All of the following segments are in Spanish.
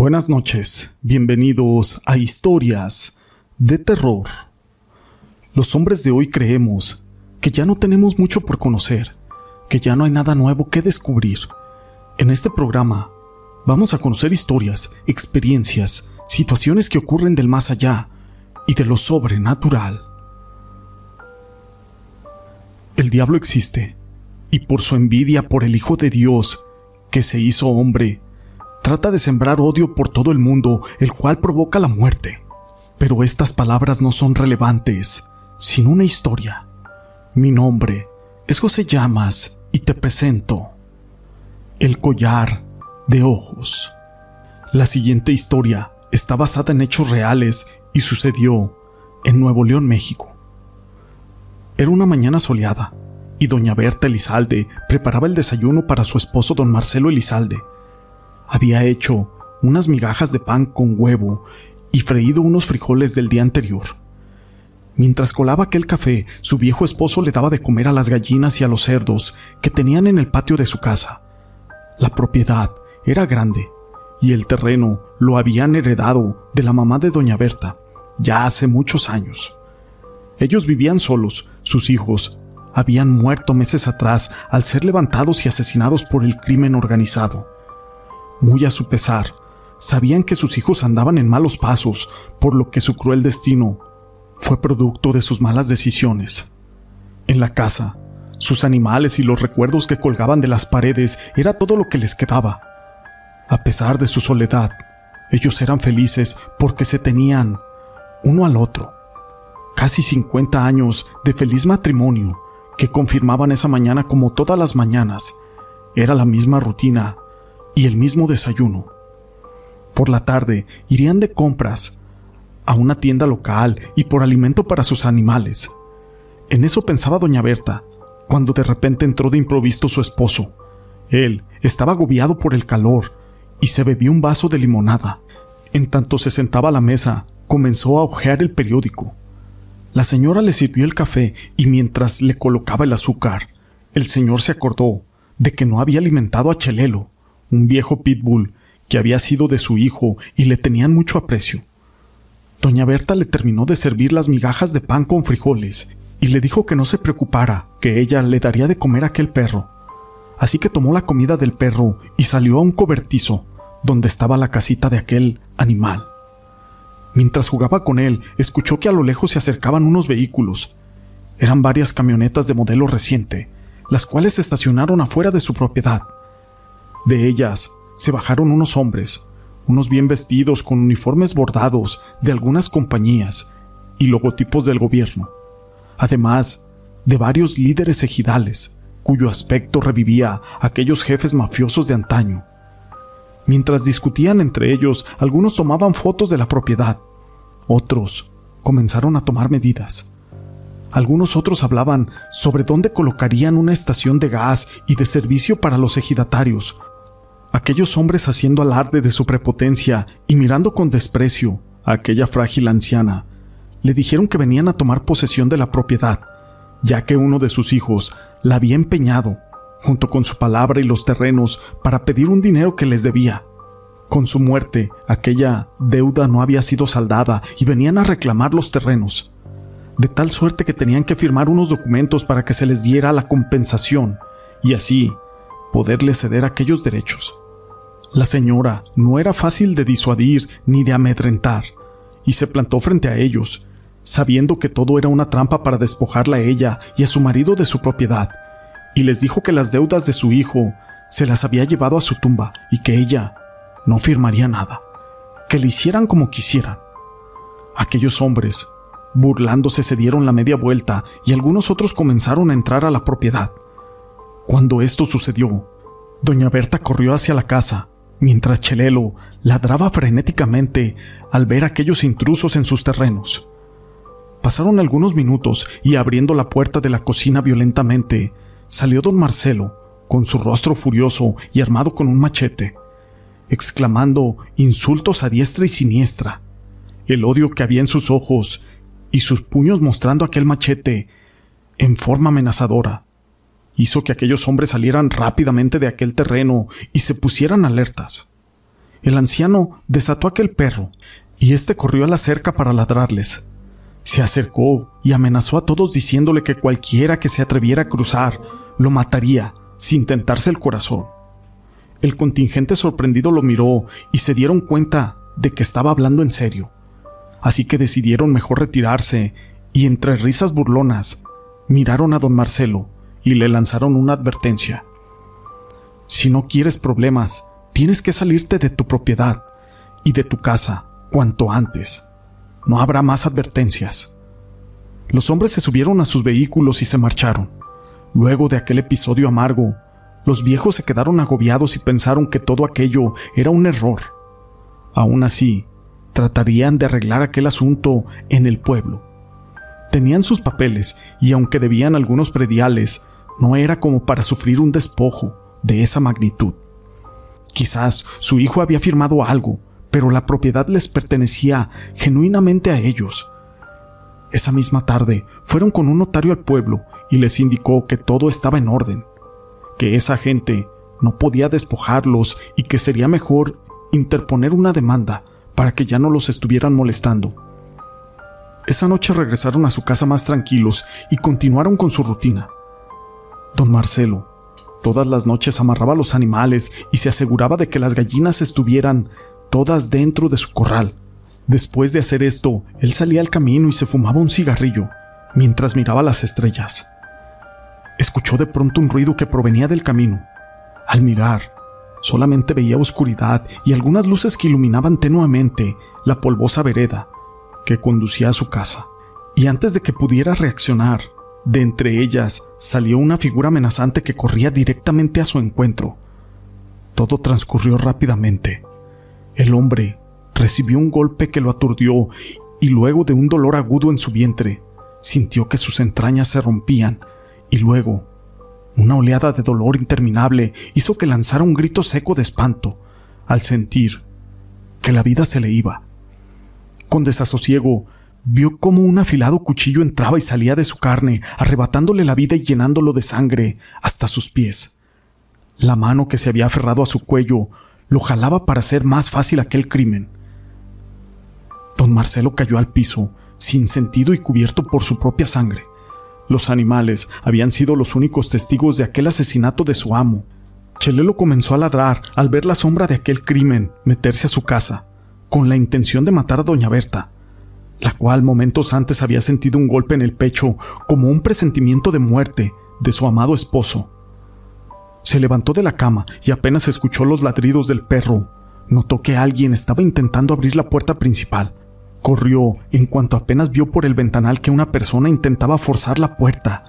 Buenas noches, bienvenidos a Historias de Terror. Los hombres de hoy creemos que ya no tenemos mucho por conocer, que ya no hay nada nuevo que descubrir. En este programa vamos a conocer historias, experiencias, situaciones que ocurren del más allá y de lo sobrenatural. El diablo existe, y por su envidia por el Hijo de Dios, que se hizo hombre, trata de sembrar odio por todo el mundo, el cual provoca la muerte. Pero estas palabras no son relevantes sin una historia. Mi nombre es José Llamas y te presento El collar de ojos. La siguiente historia está basada en hechos reales y sucedió en Nuevo León, México. Era una mañana soleada y doña Berta Elizalde preparaba el desayuno para su esposo don Marcelo Elizalde había hecho unas migajas de pan con huevo y freído unos frijoles del día anterior. Mientras colaba aquel café, su viejo esposo le daba de comer a las gallinas y a los cerdos que tenían en el patio de su casa. La propiedad era grande y el terreno lo habían heredado de la mamá de doña Berta ya hace muchos años. Ellos vivían solos, sus hijos habían muerto meses atrás al ser levantados y asesinados por el crimen organizado muy a su pesar, sabían que sus hijos andaban en malos pasos, por lo que su cruel destino fue producto de sus malas decisiones. En la casa, sus animales y los recuerdos que colgaban de las paredes era todo lo que les quedaba. A pesar de su soledad, ellos eran felices porque se tenían uno al otro. Casi 50 años de feliz matrimonio que confirmaban esa mañana como todas las mañanas. Era la misma rutina y el mismo desayuno. Por la tarde irían de compras a una tienda local y por alimento para sus animales. En eso pensaba doña Berta, cuando de repente entró de improviso su esposo. Él estaba agobiado por el calor y se bebió un vaso de limonada. En tanto se sentaba a la mesa, comenzó a hojear el periódico. La señora le sirvió el café y mientras le colocaba el azúcar, el señor se acordó de que no había alimentado a Chelelo un viejo pitbull que había sido de su hijo y le tenían mucho aprecio. Doña Berta le terminó de servir las migajas de pan con frijoles y le dijo que no se preocupara, que ella le daría de comer a aquel perro. Así que tomó la comida del perro y salió a un cobertizo, donde estaba la casita de aquel animal. Mientras jugaba con él, escuchó que a lo lejos se acercaban unos vehículos. Eran varias camionetas de modelo reciente, las cuales se estacionaron afuera de su propiedad. De ellas se bajaron unos hombres, unos bien vestidos con uniformes bordados de algunas compañías y logotipos del gobierno, además de varios líderes ejidales, cuyo aspecto revivía aquellos jefes mafiosos de antaño. Mientras discutían entre ellos, algunos tomaban fotos de la propiedad, otros comenzaron a tomar medidas. Algunos otros hablaban sobre dónde colocarían una estación de gas y de servicio para los ejidatarios, aquellos hombres haciendo alarde de su prepotencia y mirando con desprecio a aquella frágil anciana, le dijeron que venían a tomar posesión de la propiedad, ya que uno de sus hijos la había empeñado, junto con su palabra y los terrenos, para pedir un dinero que les debía. Con su muerte, aquella deuda no había sido saldada y venían a reclamar los terrenos, de tal suerte que tenían que firmar unos documentos para que se les diera la compensación, y así poderle ceder aquellos derechos. La señora no era fácil de disuadir ni de amedrentar, y se plantó frente a ellos, sabiendo que todo era una trampa para despojarla a ella y a su marido de su propiedad, y les dijo que las deudas de su hijo se las había llevado a su tumba y que ella no firmaría nada, que le hicieran como quisieran. Aquellos hombres, burlándose, se dieron la media vuelta y algunos otros comenzaron a entrar a la propiedad. Cuando esto sucedió, doña Berta corrió hacia la casa, mientras Chelelo ladraba frenéticamente al ver aquellos intrusos en sus terrenos. Pasaron algunos minutos y abriendo la puerta de la cocina violentamente, salió don Marcelo, con su rostro furioso y armado con un machete, exclamando insultos a diestra y siniestra. El odio que había en sus ojos y sus puños mostrando aquel machete en forma amenazadora hizo que aquellos hombres salieran rápidamente de aquel terreno y se pusieran alertas. el anciano desató aquel perro, y éste corrió a la cerca para ladrarles. Se acercó y amenazó a todos diciéndole que cualquiera que se atreviera a cruzar lo mataría sin tentarse el corazón. El contingente sorprendido lo miró y se dieron cuenta de que estaba hablando en serio. Así que decidieron mejor retirarse y entre risas burlonas miraron a don Marcelo y le lanzaron una advertencia. Si no quieres problemas, tienes que salirte de tu propiedad y de tu casa cuanto antes. No habrá más advertencias. Los hombres se subieron a sus vehículos y se marcharon. Luego de aquel episodio amargo, los viejos se quedaron agobiados y pensaron que todo aquello era un error. Aún así, tratarían de arreglar aquel asunto en el pueblo. Tenían sus papeles y aunque debían algunos prediales, no era como para sufrir un despojo de esa magnitud. Quizás su hijo había firmado algo, pero la propiedad les pertenecía genuinamente a ellos. Esa misma tarde fueron con un notario al pueblo y les indicó que todo estaba en orden, que esa gente no podía despojarlos y que sería mejor interponer una demanda para que ya no los estuvieran molestando. Esa noche regresaron a su casa más tranquilos y continuaron con su rutina. Don Marcelo todas las noches amarraba los animales y se aseguraba de que las gallinas estuvieran todas dentro de su corral. Después de hacer esto, él salía al camino y se fumaba un cigarrillo mientras miraba las estrellas. Escuchó de pronto un ruido que provenía del camino. Al mirar, solamente veía oscuridad y algunas luces que iluminaban tenuamente la polvosa vereda que conducía a su casa. Y antes de que pudiera reaccionar, de entre ellas salió una figura amenazante que corría directamente a su encuentro. Todo transcurrió rápidamente. El hombre recibió un golpe que lo aturdió y luego de un dolor agudo en su vientre, sintió que sus entrañas se rompían y luego una oleada de dolor interminable hizo que lanzara un grito seco de espanto al sentir que la vida se le iba. Con desasosiego, vio cómo un afilado cuchillo entraba y salía de su carne, arrebatándole la vida y llenándolo de sangre hasta sus pies. La mano que se había aferrado a su cuello lo jalaba para hacer más fácil aquel crimen. Don Marcelo cayó al piso, sin sentido y cubierto por su propia sangre. Los animales habían sido los únicos testigos de aquel asesinato de su amo. Chelelo comenzó a ladrar al ver la sombra de aquel crimen meterse a su casa, con la intención de matar a doña Berta, la cual momentos antes había sentido un golpe en el pecho como un presentimiento de muerte de su amado esposo. Se levantó de la cama y apenas escuchó los ladridos del perro, notó que alguien estaba intentando abrir la puerta principal. Corrió en cuanto apenas vio por el ventanal que una persona intentaba forzar la puerta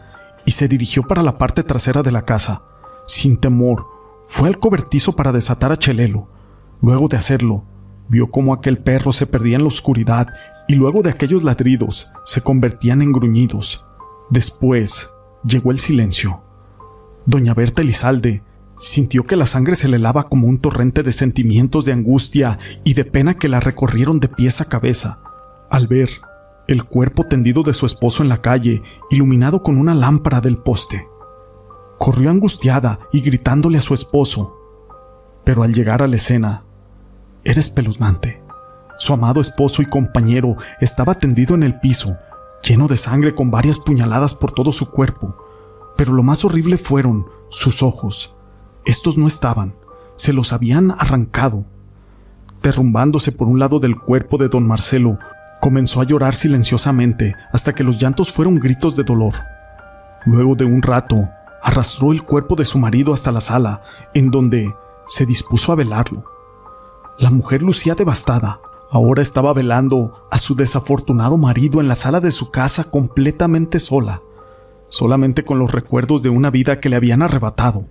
y se dirigió para la parte trasera de la casa. Sin temor, fue al cobertizo para desatar a Chelelo. Luego de hacerlo, vio cómo aquel perro se perdía en la oscuridad y luego de aquellos ladridos se convertían en gruñidos. Después llegó el silencio. Doña Berta Elizalde sintió que la sangre se le lava como un torrente de sentimientos de angustia y de pena que la recorrieron de pies a cabeza al ver el cuerpo tendido de su esposo en la calle, iluminado con una lámpara del poste. Corrió angustiada y gritándole a su esposo, pero al llegar a la escena, era espeluznante. Su amado esposo y compañero estaba tendido en el piso, lleno de sangre con varias puñaladas por todo su cuerpo. Pero lo más horrible fueron sus ojos. Estos no estaban, se los habían arrancado. Derrumbándose por un lado del cuerpo de don Marcelo, comenzó a llorar silenciosamente hasta que los llantos fueron gritos de dolor. Luego de un rato, arrastró el cuerpo de su marido hasta la sala, en donde se dispuso a velarlo. La mujer lucía devastada, Ahora estaba velando a su desafortunado marido en la sala de su casa completamente sola, solamente con los recuerdos de una vida que le habían arrebatado.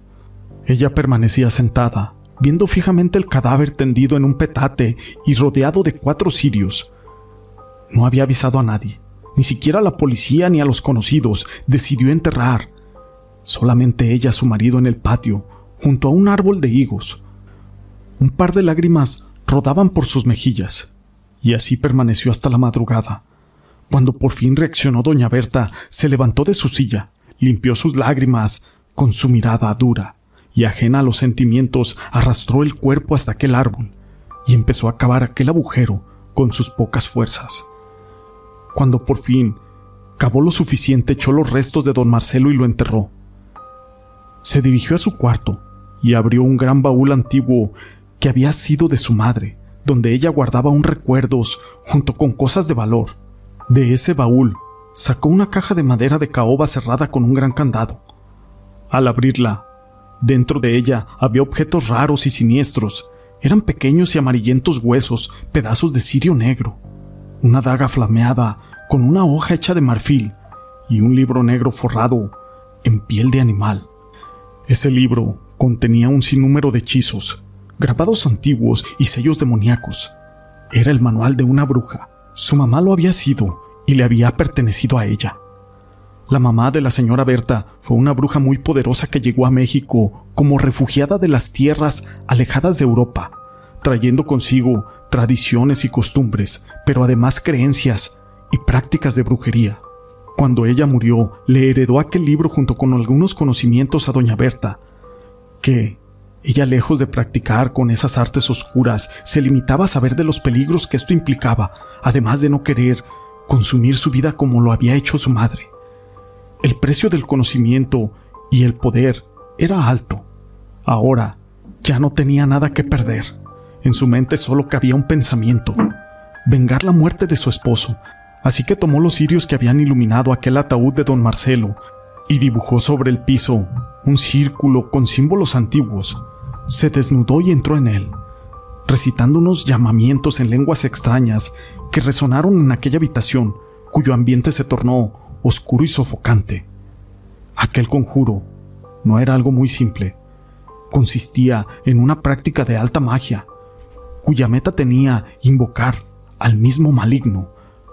Ella permanecía sentada, viendo fijamente el cadáver tendido en un petate y rodeado de cuatro cirios. No había avisado a nadie, ni siquiera a la policía ni a los conocidos, decidió enterrar. Solamente ella, su marido en el patio, junto a un árbol de higos. Un par de lágrimas rodaban por sus mejillas, y así permaneció hasta la madrugada. Cuando por fin reaccionó doña Berta, se levantó de su silla, limpió sus lágrimas con su mirada dura, y ajena a los sentimientos, arrastró el cuerpo hasta aquel árbol. y empezó a cavar aquel agujero con sus pocas fuerzas. Cuando por fin cavó lo suficiente, echó los restos de don Marcelo y lo enterró. Se dirigió a su cuarto y abrió un gran baúl antiguo que había sido de su madre, donde ella guardaba un recuerdos junto con cosas de valor. De ese baúl sacó una caja de madera de caoba cerrada con un gran candado. Al abrirla, dentro de ella había objetos raros y siniestros. Eran pequeños y amarillentos huesos, pedazos de cirio negro, una daga flameada con una hoja hecha de marfil y un libro negro forrado en piel de animal. Ese libro contenía un sinnúmero de hechizos, grabados antiguos y sellos demoníacos. Era el manual de una bruja. Su mamá lo había sido y le había pertenecido a ella. La mamá de la señora Berta fue una bruja muy poderosa que llegó a México como refugiada de las tierras alejadas de Europa, trayendo consigo tradiciones y costumbres, pero además creencias y prácticas de brujería. Cuando ella murió, le heredó aquel libro junto con algunos conocimientos a doña Berta, que, ella lejos de practicar con esas artes oscuras, se limitaba a saber de los peligros que esto implicaba, además de no querer consumir su vida como lo había hecho su madre. El precio del conocimiento y el poder era alto. Ahora ya no tenía nada que perder. En su mente solo cabía un pensamiento, vengar la muerte de su esposo, así que tomó los cirios que habían iluminado aquel ataúd de don Marcelo y dibujó sobre el piso un círculo con símbolos antiguos. Se desnudó y entró en él, recitando unos llamamientos en lenguas extrañas que resonaron en aquella habitación, cuyo ambiente se tornó oscuro y sofocante. Aquel conjuro no era algo muy simple. Consistía en una práctica de alta magia, cuya meta tenía invocar al mismo maligno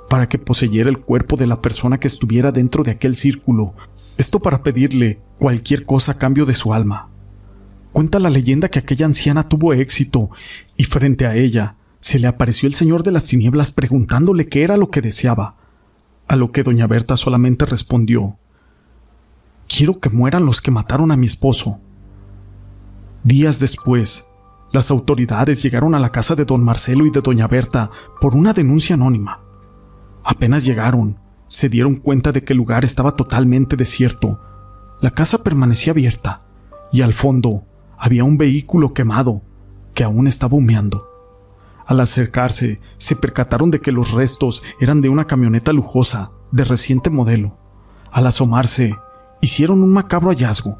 para que poseyera el cuerpo de la persona que estuviera dentro de aquel círculo esto para pedirle cualquier cosa a cambio de su alma. Cuenta la leyenda que aquella anciana tuvo éxito y frente a ella se le apareció el Señor de las Tinieblas preguntándole qué era lo que deseaba, a lo que doña Berta solamente respondió Quiero que mueran los que mataron a mi esposo. Días después, las autoridades llegaron a la casa de don Marcelo y de doña Berta por una denuncia anónima. Apenas llegaron, se dieron cuenta de que el lugar estaba totalmente desierto. La casa permanecía abierta y al fondo había un vehículo quemado que aún estaba humeando. Al acercarse, se percataron de que los restos eran de una camioneta lujosa de reciente modelo. Al asomarse, hicieron un macabro hallazgo.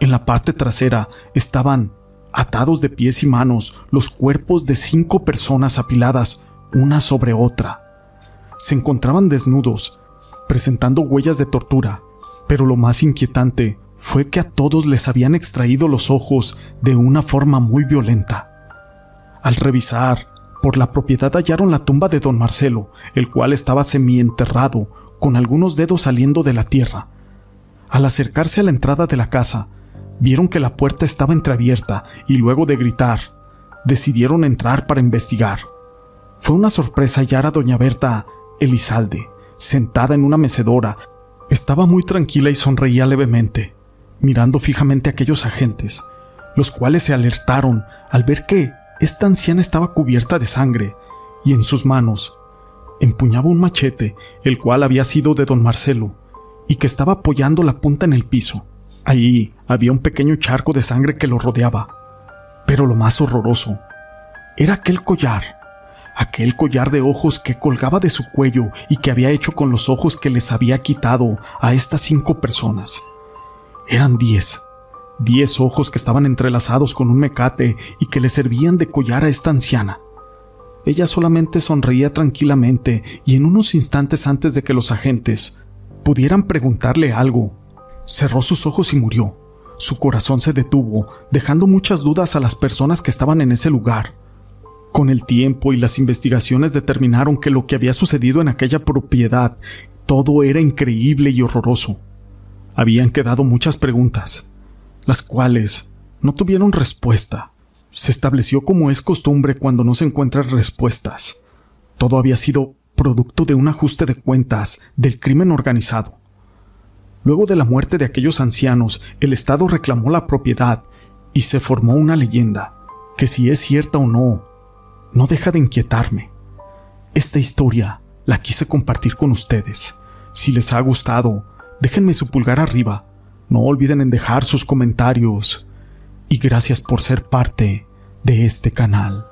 En la parte trasera estaban, atados de pies y manos, los cuerpos de cinco personas apiladas una sobre otra se encontraban desnudos, presentando huellas de tortura, pero lo más inquietante fue que a todos les habían extraído los ojos de una forma muy violenta. Al revisar, por la propiedad hallaron la tumba de don Marcelo, el cual estaba semienterrado, con algunos dedos saliendo de la tierra. Al acercarse a la entrada de la casa, vieron que la puerta estaba entreabierta y luego de gritar, decidieron entrar para investigar. Fue una sorpresa hallar a doña Berta Elizalde, sentada en una mecedora, estaba muy tranquila y sonreía levemente, mirando fijamente a aquellos agentes, los cuales se alertaron al ver que esta anciana estaba cubierta de sangre y en sus manos empuñaba un machete, el cual había sido de don Marcelo, y que estaba apoyando la punta en el piso. Allí había un pequeño charco de sangre que lo rodeaba. Pero lo más horroroso era aquel collar aquel collar de ojos que colgaba de su cuello y que había hecho con los ojos que les había quitado a estas cinco personas. Eran diez, diez ojos que estaban entrelazados con un mecate y que le servían de collar a esta anciana. Ella solamente sonreía tranquilamente y en unos instantes antes de que los agentes pudieran preguntarle algo, cerró sus ojos y murió. Su corazón se detuvo, dejando muchas dudas a las personas que estaban en ese lugar. Con el tiempo y las investigaciones determinaron que lo que había sucedido en aquella propiedad todo era increíble y horroroso. Habían quedado muchas preguntas, las cuales no tuvieron respuesta. Se estableció como es costumbre cuando no se encuentran respuestas. Todo había sido producto de un ajuste de cuentas del crimen organizado. Luego de la muerte de aquellos ancianos, el Estado reclamó la propiedad y se formó una leyenda, que si es cierta o no, no deja de inquietarme. Esta historia la quise compartir con ustedes. Si les ha gustado, déjenme su pulgar arriba. No olviden en dejar sus comentarios. Y gracias por ser parte de este canal.